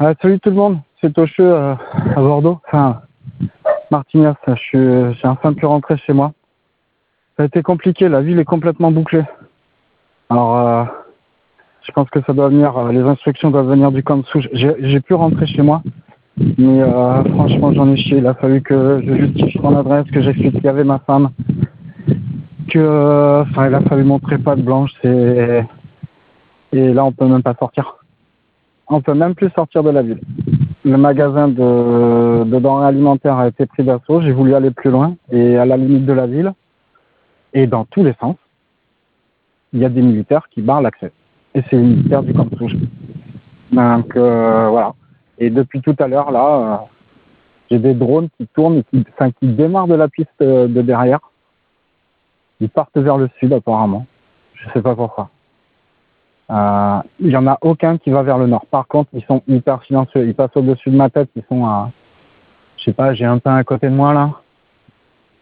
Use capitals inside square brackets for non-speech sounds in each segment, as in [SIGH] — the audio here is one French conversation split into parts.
Ah, salut tout le monde, c'est Tocheux euh, à Bordeaux, enfin Martignas, je suis, j'ai enfin pu rentrer chez moi. Ça a été compliqué, la ville est complètement bouclée. Alors, euh, je pense que ça doit venir, euh, les instructions doivent venir du camp de souche. J'ai, pu rentrer chez moi, mais euh, franchement j'en ai chié. Il a fallu que je justifie mon adresse, que j'explique qu'il y avait ma femme, que, enfin il a fallu montrer pas de blanche. Et là on peut même pas sortir. On peut même plus sortir de la ville. Le magasin de, de denrées alimentaires a été pris d'assaut. J'ai voulu aller plus loin et à la limite de la ville. Et dans tous les sens, il y a des militaires qui barrent l'accès. Et c'est les militaires du camp de souche. Donc euh, voilà. Et depuis tout à l'heure, là, euh, j'ai des drones qui tournent qui, enfin, qui démarrent de la piste euh, de derrière. Ils partent vers le sud apparemment. Je sais pas pourquoi. Euh, Il y en a aucun qui va vers le nord. Par contre, ils sont hyper silencieux. Ils passent au-dessus de ma tête. Ils sont à, je sais pas, j'ai un pain à côté de moi là.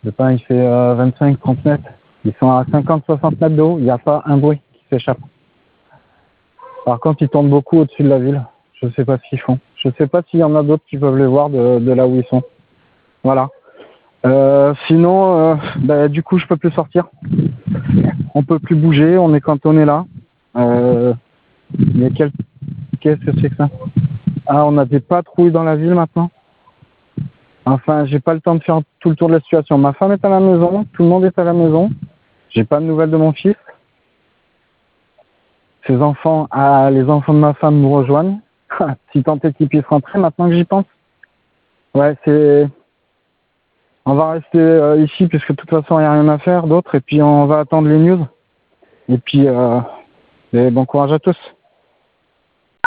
Le pain il fait euh, 25-30 mètres. Ils sont à 50-60 mètres de haut. Il n'y a pas un bruit qui s'échappe. Par contre, ils tournent beaucoup au-dessus de la ville. Je sais pas ce qu'ils font. Je sais pas s'il y en a d'autres qui peuvent les voir de, de là où ils sont. Voilà. Euh, sinon, euh, bah, du coup, je peux plus sortir. On peut plus bouger. On est cantonné là. Euh, mais qu'est-ce que c'est que ça? Ah, on a des patrouilles dans la ville maintenant. Enfin, j'ai pas le temps de faire tout le tour de la situation. Ma femme est à la maison, tout le monde est à la maison. J'ai pas de nouvelles de mon fils. Ses enfants, ah, les enfants de ma femme nous rejoignent. [LAUGHS] si tant est qu'ils puissent rentrer maintenant que j'y pense. Ouais, c'est. On va rester euh, ici puisque de toute façon il n'y a rien à faire d'autre et puis on va attendre les news. Et puis euh, et bon courage à tous.